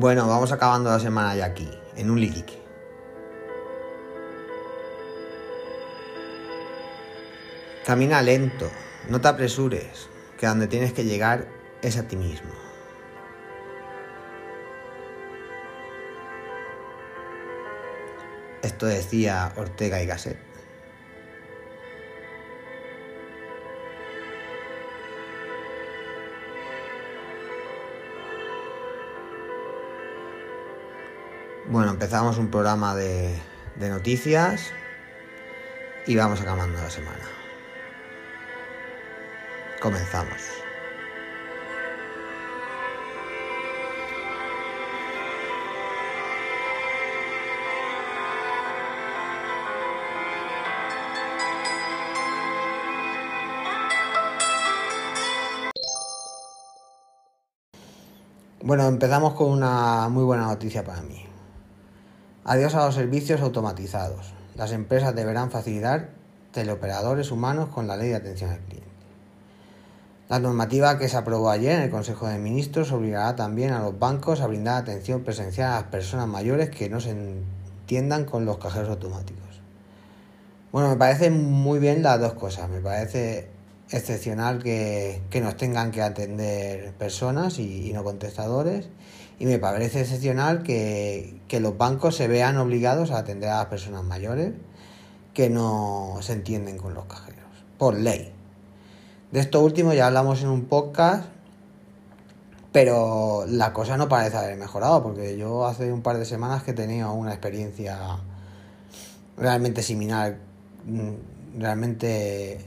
Bueno, vamos acabando la semana ya aquí, en un litique. Camina lento, no te apresures, que a donde tienes que llegar es a ti mismo. Esto decía Ortega y Gasset. Bueno, empezamos un programa de, noticias y vamos acabando la semana. Comenzamos. Bueno, empezamos con una muy buena noticia para mí. Adiós a los servicios automatizados. Las empresas deberán facilitar teleoperadores humanos con la ley de atención al cliente. La normativa que se aprobó ayer en el Consejo de Ministros obligará también a los bancos a brindar atención presencial a las personas mayores que no se entiendan con los cajeros automáticos. Bueno, me parece muy bien las dos cosas. Me parece excepcional que, que nos tengan que atender personas y, no contestadores. Y me parece excepcional que, que los bancos se vean obligados a atender a las personas mayores que no se entienden con los cajeros, por ley. De esto último ya hablamos en un podcast, pero la cosa no parece haber mejorado, porque yo hace un par de semanas que tenido una experiencia realmente similar, realmente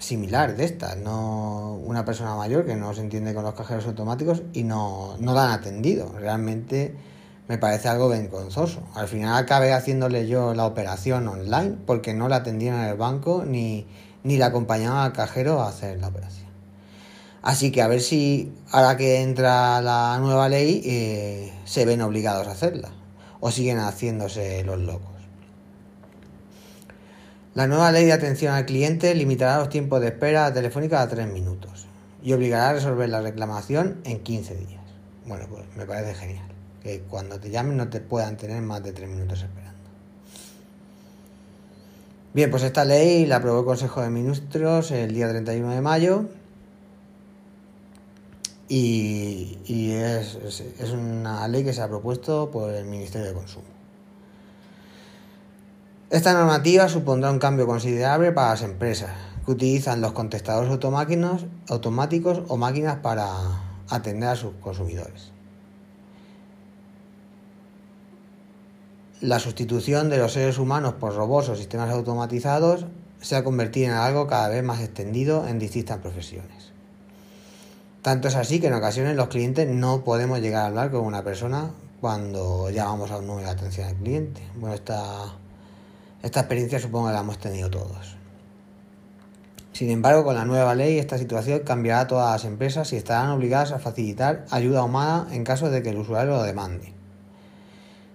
similar de esta, no una persona mayor que no se entiende con los cajeros automáticos y no, no la han atendido. Realmente me parece algo vergonzoso. Al final acabé haciéndole yo la operación online porque no la atendieron en el banco ni, ni la acompañaba al cajero a hacer la operación. Así que a ver si ahora que entra la nueva ley eh, se ven obligados a hacerla o siguen haciéndose los locos. La nueva ley de atención al cliente limitará los tiempos de espera telefónica a 3 minutos y obligará a resolver la reclamación en 15 días. Bueno, pues me parece genial. Que cuando te llamen no te puedan tener más de 3 minutos esperando. Bien, pues esta ley la aprobó el Consejo de Ministros el día 31 de mayo y, es una ley que se ha propuesto por el Ministerio de Consumo. Esta normativa supondrá un cambio considerable para las empresas que utilizan los contestadores automáticos o máquinas para atender a sus consumidores. La sustitución de los seres humanos por robots o sistemas automatizados se ha convertido en algo cada vez más extendido en distintas profesiones. Tanto es así que en ocasiones los clientes no podemos llegar a hablar con una persona cuando llamamos a un número de atención al cliente. Bueno, esta esta experiencia supongo que la hemos tenido todos. Sin embargo, con la nueva ley esta situación cambiará a todas las empresas y estarán obligadas a facilitar ayuda humana en caso de que el usuario lo demande.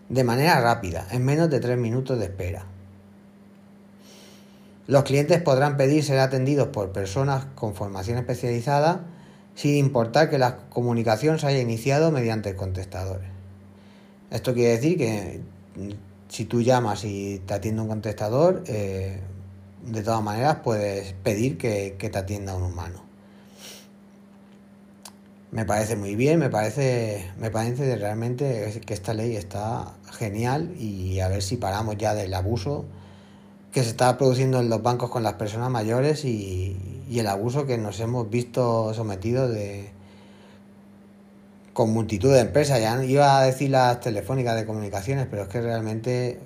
De manera rápida, en menos de tres minutos de espera. Los clientes podrán pedir ser atendidos por personas con formación especializada sin importar que la comunicación se haya iniciado mediante contestadores. Esto quiere decir que si tú llamas y te atiende un contestador, eh, de todas maneras puedes pedir que, que, te atienda un humano. Me parece muy bien, me parece, me parece realmente que esta ley está genial y a ver si paramos ya del abuso que se está produciendo en los bancos con las personas mayores y, y el abuso que nos hemos visto sometidos de, con multitud de empresas. Ya iba a decir las telefónicas de comunicaciones, pero es que realmente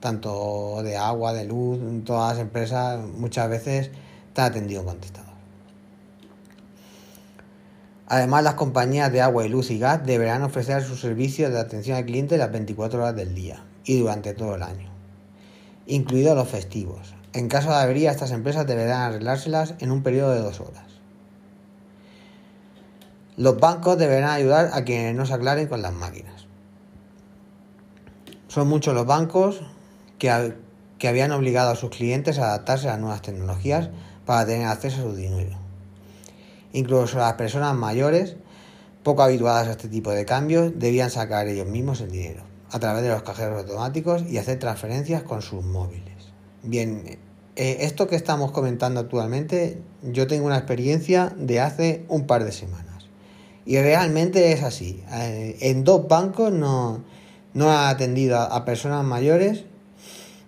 tanto de agua, de luz, todas las empresas muchas veces están atendido contestador. Además, las compañías de agua y luz y gas deberán ofrecer sus servicios de atención al cliente las 24 horas del día y durante todo el año, incluidos los festivos. En caso de avería, estas empresas deberán arreglárselas en un periodo de dos horas. Los bancos deberán ayudar a quienes no se aclaren con las máquinas. Son muchos los bancos que, que, habían obligado a sus clientes a adaptarse a las nuevas tecnologías para tener acceso a su dinero. Incluso las personas mayores poco habituadas a este tipo de cambios, debían sacar ellos mismos el dinero a través de los cajeros automáticos y hacer transferencias con sus móviles. Bien, eh, esto que estamos comentando actualmente, yo tengo una experiencia de hace un par de semanas. Y realmente es así. Eh, en dos bancos no, no ha atendido a, personas mayores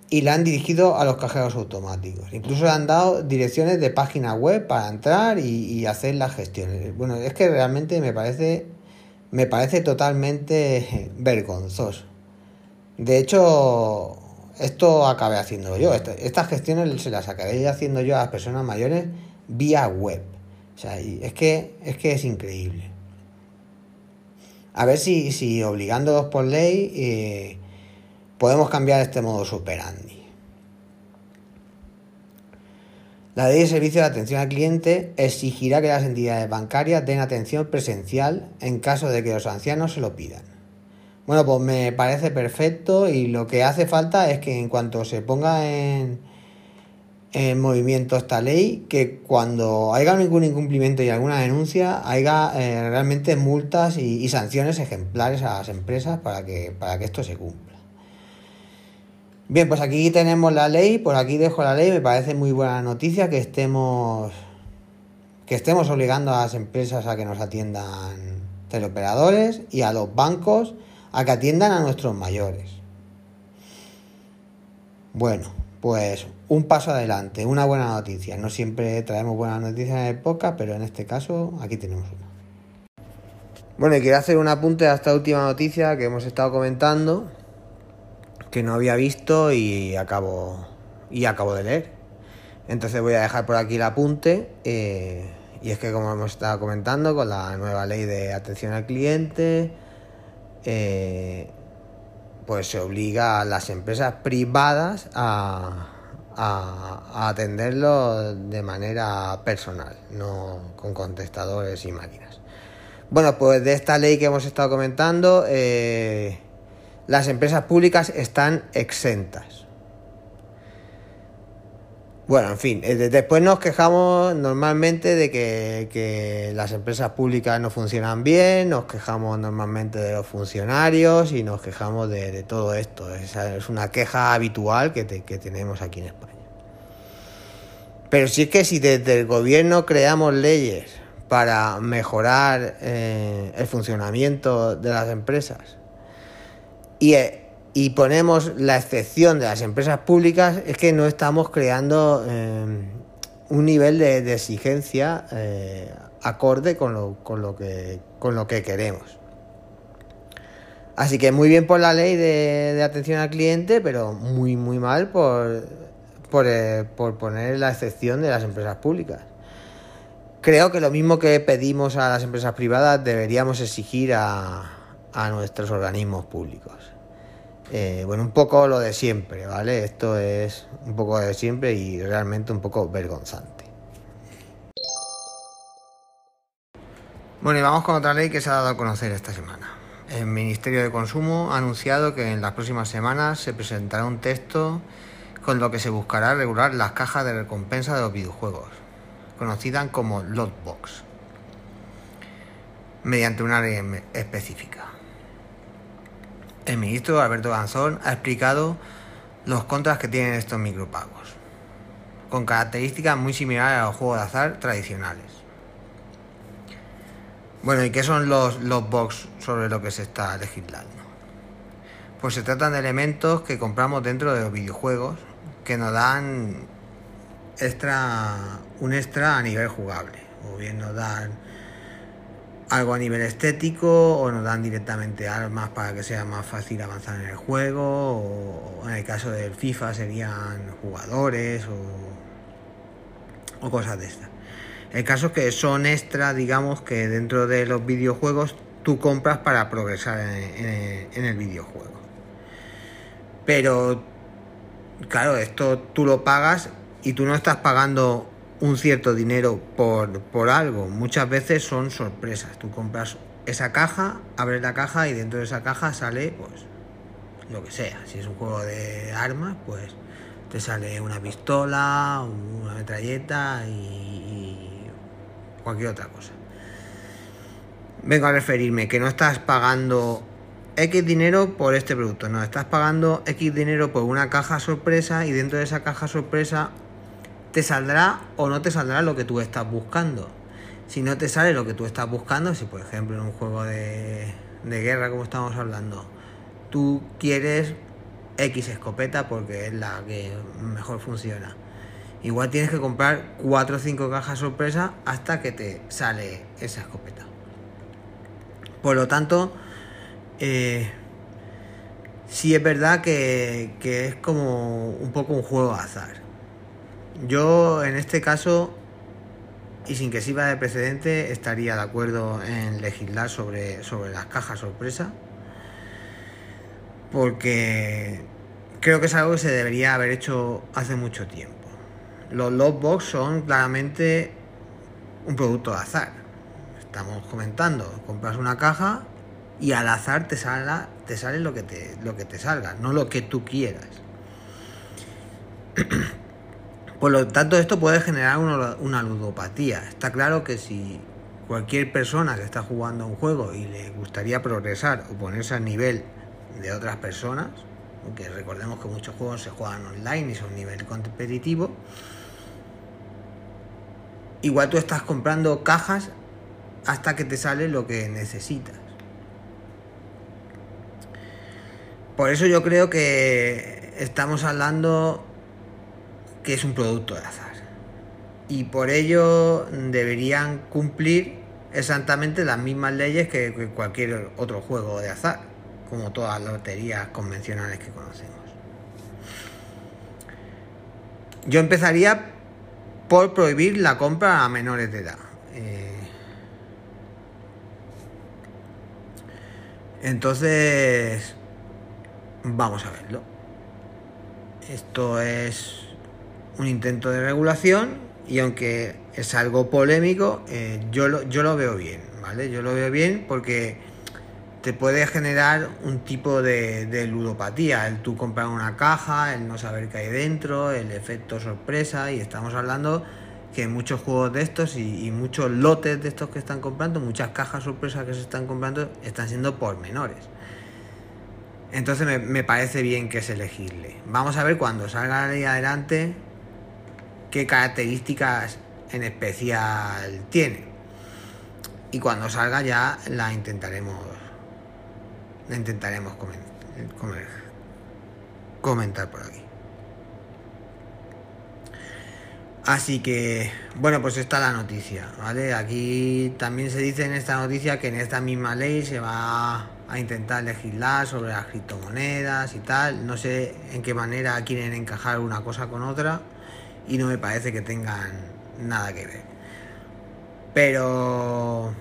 y la han dirigido a los cajeros automáticos. Incluso le han dado direcciones de página web para entrar y, y, hacer las gestiones. Bueno, es que realmente me parece, me parece totalmente vergonzoso. De hecho, esto acabé haciendo yo. Estas gestiones se las acabé haciendo yo a las personas mayores vía web. O sea, es que es, que es increíble. A ver si, si obligándolos por ley eh, podemos cambiar este modo superandi. La ley de servicio de atención al cliente exigirá que las entidades bancarias den atención presencial en caso de que los ancianos se lo pidan. Bueno, pues me parece perfecto y lo que hace falta es que en cuanto se ponga en, en movimiento esta ley, que cuando haya ningún incumplimiento y alguna denuncia, haya eh, realmente multas y, sanciones ejemplares a las empresas para que, para que esto se cumpla. Bien, pues aquí tenemos la ley, por aquí dejo la ley, me parece muy buena noticia que estemos que estemos obligando a las empresas a que nos atiendan teleoperadores y a los bancos a que atiendan a nuestros mayores. Bueno, pues un paso adelante, una buena noticia. No siempre traemos buenas noticias en podcast, pero en este caso aquí tenemos una. Bueno, y quiero hacer un apunte a esta última noticia que hemos estado comentando, que no había visto y acabo, y acabo de leer. Entonces voy a dejar por aquí el apunte. Eh, y es que como hemos estado comentando, con la nueva ley de atención al cliente, eh, pues se obliga a las empresas privadas a, atenderlo de manera personal, no con contestadores y máquinas. Bueno, pues de esta ley que hemos estado comentando, eh, las empresas públicas están exentas. Bueno, en fin, eh, después nos quejamos normalmente de que, las empresas públicas no funcionan bien, nos quejamos normalmente de los funcionarios y nos quejamos de, todo esto. Es, una queja habitual que, tenemos aquí en España. Pero si es que si desde el gobierno creamos leyes para mejorar eh, el funcionamiento de las empresas y eh, y ponemos la excepción de las empresas públicas, es que no estamos creando eh, un nivel de, exigencia eh, acorde con lo, con, lo que, con lo que queremos. Así que muy bien por la ley de, atención al cliente, pero muy, muy mal por, eh, por poner la excepción de las empresas públicas. Creo que lo mismo que pedimos a las empresas privadas deberíamos exigir a, a nuestros organismos públicos. Eh, bueno, un poco lo de siempre, ¿vale? Esto es un poco de siempre y realmente un poco vergonzante. Bueno, y vamos con otra ley que se ha dado a conocer esta semana. El Ministerio de Consumo ha anunciado que en las próximas semanas se presentará un texto con lo que se buscará regular las cajas de recompensa de los videojuegos, conocidas como Lotbox, mediante una ley específica. El ministro Alberto Ganzón ha explicado los contras que tienen estos micropagos, con características muy similares a los juegos de azar tradicionales. Bueno, ¿y qué son los, los box sobre lo que se está legislando? Pues se tratan de elementos que compramos dentro de los videojuegos que nos dan extra, un extra a nivel jugable, o bien nos dan algo a nivel estético o nos dan directamente armas para que sea más fácil avanzar en el juego o en el caso del FIFA serían jugadores o, o cosas de estas. El caso es que son extra, digamos que dentro de los videojuegos tú compras para progresar en, el videojuego. Pero, claro, esto tú lo pagas y tú no estás pagando un cierto dinero por, por algo. Muchas veces son sorpresas. Tú compras esa caja, abres la caja y dentro de esa caja sale pues lo que sea. Si es un juego de armas, pues te sale una pistola, una metralleta y, cualquier otra cosa. vengo a referirme que no estás pagando X dinero por este producto, no, estás pagando X dinero por una caja sorpresa y dentro de esa caja sorpresa te saldrá o no te saldrá lo que tú estás buscando. Si no te sale lo que tú estás buscando, si por ejemplo en un juego de, de guerra como estamos hablando, tú quieres X escopeta porque es la que mejor funciona. Igual tienes que comprar 4 o 5 cajas sorpresa hasta que te sale esa escopeta. Por lo tanto, eh, sí es verdad que, que es como un poco un juego de azar. Yo en este caso, y sin que sirva de precedente, estaría de acuerdo en legislar sobre, sobre las cajas sorpresa. Porque creo que es algo que se debería haber hecho hace mucho tiempo. Los logbox son claramente un producto de azar. Estamos comentando, compras una caja y al azar te, salga, te sale lo que te, lo que te salga, no lo que tú quieras. Por lo tanto, esto puede generar una, ludopatía. Está claro que si cualquier persona que está jugando un juego y le gustaría progresar o ponerse al nivel de otras personas, aunque recordemos que muchos juegos se juegan online y son nivel competitivo, igual tú estás comprando cajas hasta que te sale lo que necesitas. Por eso yo creo que estamos hablando que es un producto de azar. Y por ello deberían cumplir exactamente las mismas leyes que cualquier otro juego de azar, como todas las loterías convencionales que conocemos. Yo empezaría por prohibir la compra a menores de edad. Eh, entonces, vamos a verlo. Esto es un intento de regulación y aunque es algo polémico, eh, yo, lo, yo lo veo bien, ¿vale? Yo lo veo bien porque te puede generar un tipo de, ludopatía, el tú comprar una caja, el no saber qué hay dentro, el efecto sorpresa, y estamos hablando que muchos juegos de estos y, muchos lotes de estos que están comprando, muchas cajas sorpresas que se están comprando, están siendo por menores. Entonces me, me parece bien que es elegirle. Vamos a ver cuando salga ley adelante qué características en especial tiene. Y cuando salga ya la intentaremos intentaremos comentar por aquí. Así que, bueno, pues está la noticia, ¿vale? Aquí también se dice en esta noticia que en esta misma ley se va a intentar legislar sobre las criptomonedas y tal. No sé en qué manera quieren encajar una cosa con otra y no me parece que tengan nada que ver. Pero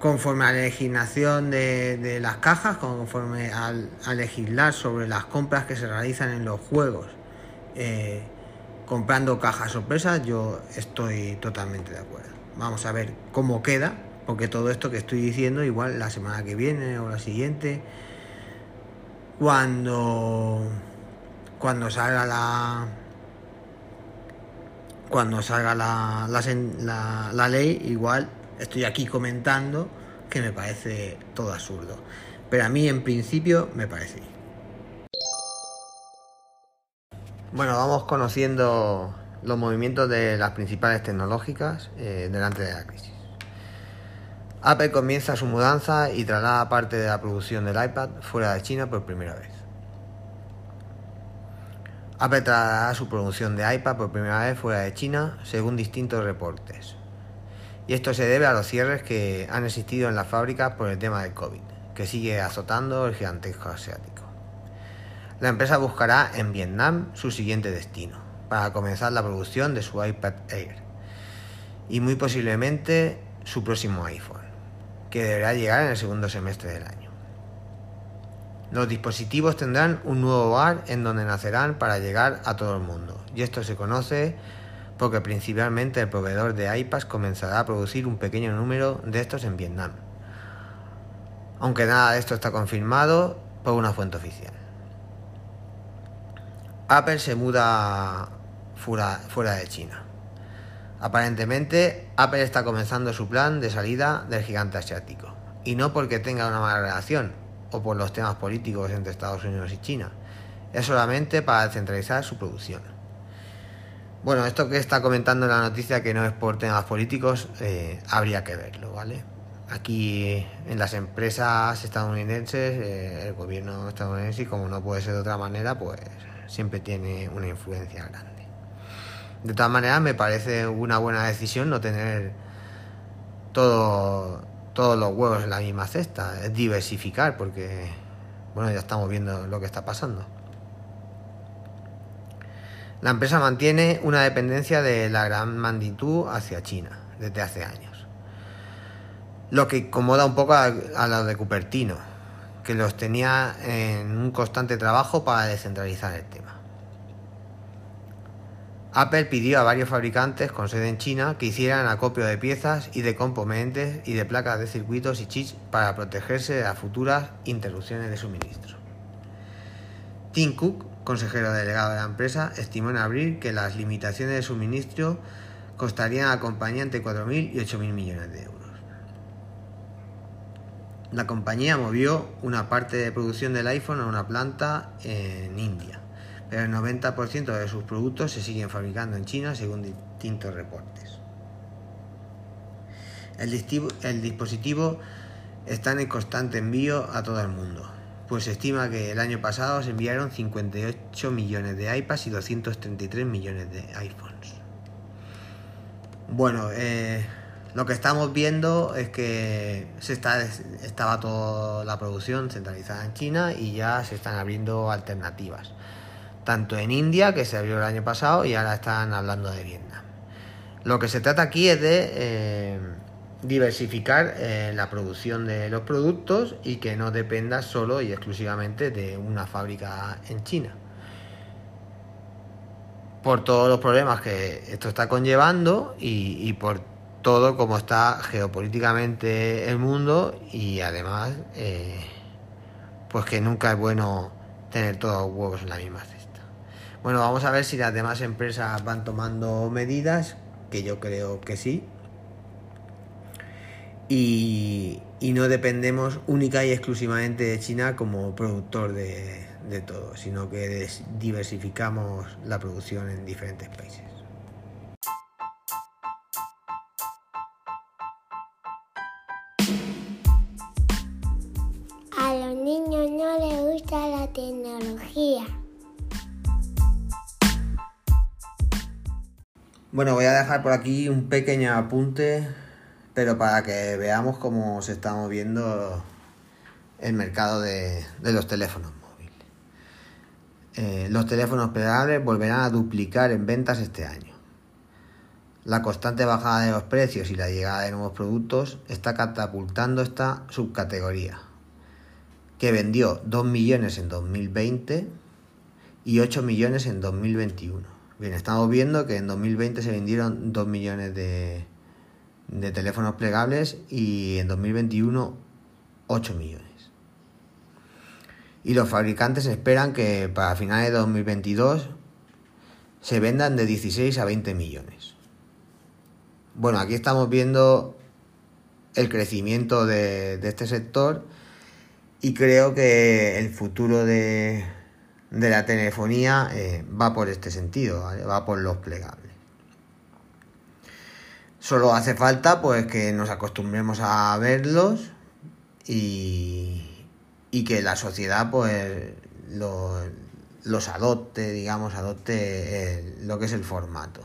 conforme a la legislación de, las cajas, conforme al, a legislar sobre las compras que se realizan en los juegos, eh, comprando cajas sorpresas, yo estoy totalmente de acuerdo. Vamos a ver cómo queda, porque todo esto que estoy diciendo, igual la semana que viene o la siguiente, cuando, cuando salga la cuando salga la, la, ley, igual estoy aquí comentando que me parece todo absurdo. Pero a mí en principio me parece. Bueno, vamos conociendo los movimientos de las principales tecnológicas eh, delante de la crisis. Apple comienza su mudanza y traslada parte de la producción del iPad fuera de China por primera vez. Apple trasladará su producción de iPad por primera vez fuera de China, según distintos reportes. Y esto se debe a los cierres que han existido en las fábricas por el tema del COVID, que sigue azotando el gigantesco asiático. La empresa buscará en Vietnam su siguiente destino, para comenzar la producción de su iPad Air y muy posiblemente su próximo iPhone, que deberá llegar en el segundo semestre del año. Los dispositivos tendrán un nuevo hogar en donde nacerán para llegar a todo el mundo, y esto se conoce porque principalmente el proveedor de iPads comenzará a producir un pequeño número de estos en Vietnam. Aunque nada de esto está confirmado por una fuente oficial. Apple se muda fuera, de China. Aparentemente, Apple está comenzando su plan de salida del gigante asiático. Y no porque tenga una mala relación o por los temas políticos entre Estados Unidos y China. Es solamente para centralizar su producción. Bueno, esto que está comentando en la noticia que no es por temas políticos, eh, habría que verlo, ¿vale? Aquí en las empresas estadounidenses, eh, el gobierno estadounidense, como no puede ser de otra manera, pues siempre tiene una influencia grande. De todas maneras, me parece una buena decisión no tener todo, todos los huevos en la misma cesta, es diversificar, porque, bueno, ya estamos viendo lo que está pasando. La empresa mantiene una dependencia de la gran magnitud hacia China desde hace años. Lo que incomoda un poco a, a los de Cupertino, que los tenía en un constante trabajo para descentralizar el tema. Apple pidió a varios fabricantes con sede en China que hicieran acopio de piezas y de componentes y de placas de circuitos y chips para protegerse de las futuras interrupciones de suministro. Tim Cook, consejero delegado de la empresa, estimó en abril que las limitaciones de suministro costarían a la compañía entre 4.000 y 8.000 millones de euros. La compañía movió una parte de producción del iPhone a una planta en India pero el 90% de sus productos se siguen fabricando en China según distintos reportes. El, dispositivo está en constante envío a todo el mundo, pues se estima que el año pasado se enviaron 58 millones de iPads y 233 millones de iPhones. Bueno, eh, lo que estamos viendo es que se estaba toda la producción centralizada en China y ya se están abriendo alternativas tanto en India, que se abrió el año pasado, y ahora están hablando de Vietnam. Lo que se trata aquí es de eh, diversificar eh, la producción de los productos y que no dependa solo y exclusivamente de una fábrica en China. Por todos los problemas que esto está conllevando y, por todo como está geopolíticamente el mundo y además eh, pues que nunca es bueno tener todos los huevos en la misma bueno, vamos a ver si las demás empresas van tomando medidas, que yo creo que sí. Y, no dependemos única y exclusivamente de China como productor de, de todo, sino que diversificamos la producción en diferentes países. Bueno, voy a dejar por aquí un pequeño apunte, pero para que veamos cómo se está moviendo el mercado de, los teléfonos móviles. Eh, los teléfonos plegables volverán a duplicar en ventas este año. La constante bajada de los precios y la llegada de nuevos productos está catapultando esta subcategoría, que vendió 2 millones en 2020 y 8 millones en 2021 Bien, estamos viendo que en 2020 se vendieron 2 millones de, de teléfonos plegables y en 2021 8 millones. Y los fabricantes esperan que para finales de 2022 se vendan de 16 a 20 millones. Bueno, aquí estamos viendo el crecimiento de, de este sector y creo que el futuro de, de la telefonía eh, va por este sentido, va por los plegables. Solo hace falta pues que nos acostumbremos a verlos y, y que la sociedad pues los, adopte, digamos, adopte lo que es el formato.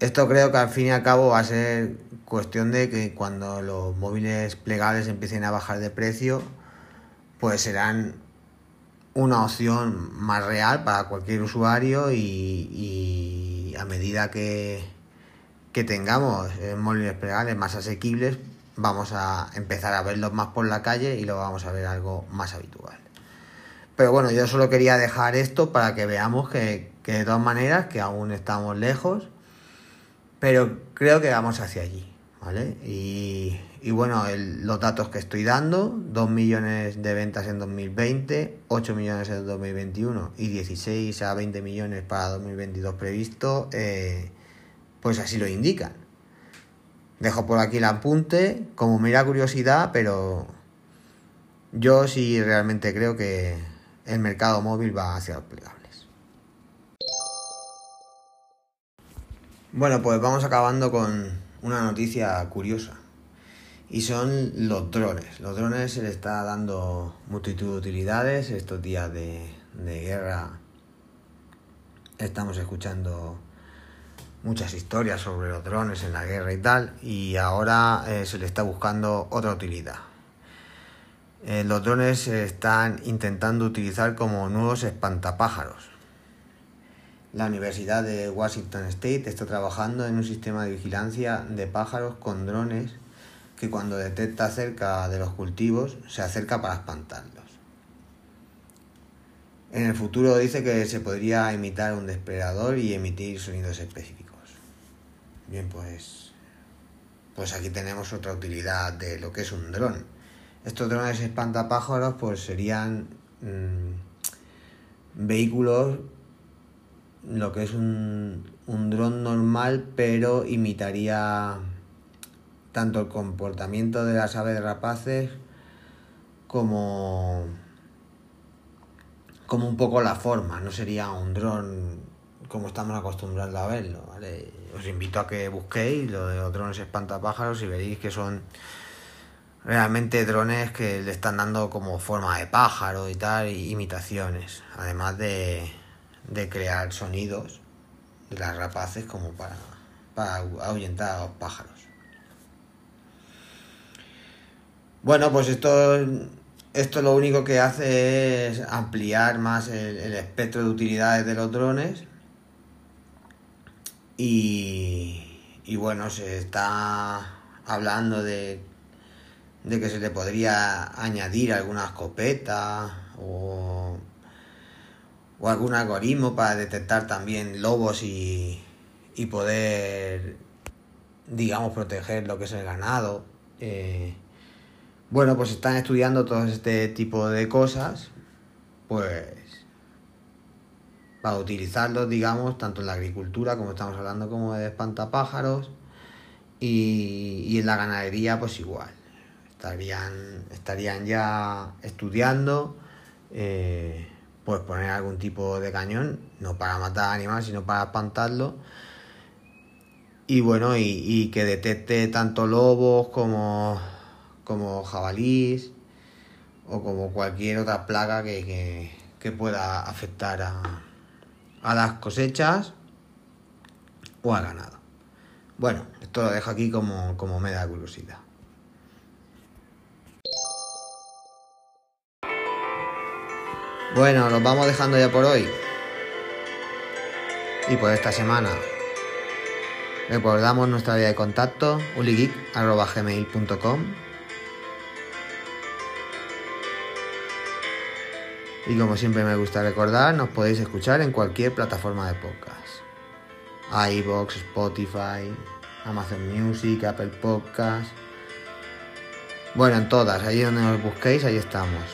Esto creo que al fin y al cabo va a ser cuestión de que cuando los móviles plegables empiecen a bajar de precio, pues serán una opción más real para cualquier usuario y, a medida que, que tengamos móviles plegables más asequibles vamos a empezar a verlos más por la calle y lo vamos a ver algo más habitual. Pero bueno, yo solo quería dejar esto para que veamos que, que de todas maneras, que aún estamos lejos, pero creo que vamos hacia allí, ¿vale? Y, y bueno, los datos que estoy dando, 2 millones de ventas en 2020, 8 millones en 2021 y 16 a 20 millones para 2022 previsto, eh, pues así lo indican. Dejo por aquí el apunte como mera curiosidad, pero yo sí realmente creo que el mercado móvil va hacia los plegables. Bueno, pues vamos acabando con una noticia curiosa. Y son los drones. Los drones se le está dando multitud de utilidades. Estos días de, guerra estamos escuchando muchas historias sobre los drones en la guerra y tal. Y ahora eh, se le está buscando otra utilidad. Eh, los drones se están intentando utilizar como nuevos espantapájaros. La Universidad de Washington State está trabajando en un sistema de vigilancia de pájaros con drones que cuando detecta cerca de los cultivos se acerca para espantarlos. En el futuro dice que se podría imitar un depredador y emitir sonidos específicos. Bien, pues, pues aquí tenemos otra utilidad de lo que es un dron. Estos drones espantapájaros pues serían mm, vehículos, lo que es un, un dron normal, pero imitaría tanto el comportamiento de las aves rapaces como, como un poco la forma. No sería un dron como estamos acostumbrados a verlo. Os invito a que busquéis lo de los drones espantapájaros y veréis que son realmente drones que le están dando como forma de pájaro y tal, imitaciones, además de, de crear sonidos de las rapaces como para, para ahuyentar a los pájaros. Bueno, pues esto, esto lo único que hace es ampliar más el, espectro de utilidades de los drones. Y, y bueno, se está hablando de, de que se le podría añadir alguna escopeta o, o algún algoritmo para detectar también lobos y, y poder, digamos, proteger lo que es el ganado. Eh, bueno, pues están estudiando todo este tipo de cosas, pues para utilizarlos, digamos, tanto en la agricultura, como estamos hablando, como de espantapájaros, y, y en la ganadería, pues igual. Estarían, estarían ya estudiando, eh, pues poner algún tipo de cañón, no para matar animales, sino para espantarlos. Y bueno, y, y que detecte tanto lobos como como jabalís o como cualquier otra plaga que, pueda afectar a, a, las cosechas o al ganado. Bueno, esto lo dejo aquí como, como me da curiosidad. Bueno, nos vamos dejando ya por hoy. Y por esta semana. Recordamos nuestra vía de contacto, uligeek.gmail.com Y como siempre me gusta recordar, nos podéis escuchar en cualquier plataforma de podcast. iBox, Spotify, Amazon Music, Apple Podcast. Bueno, en todas, ahí donde nos busquéis, ahí estamos.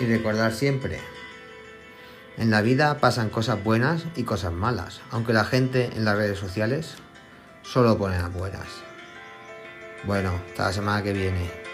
Y recordar siempre, en la vida pasan cosas buenas y cosas malas, aunque la gente en las redes sociales solo pone las buenas. Bueno, hasta la semana que viene.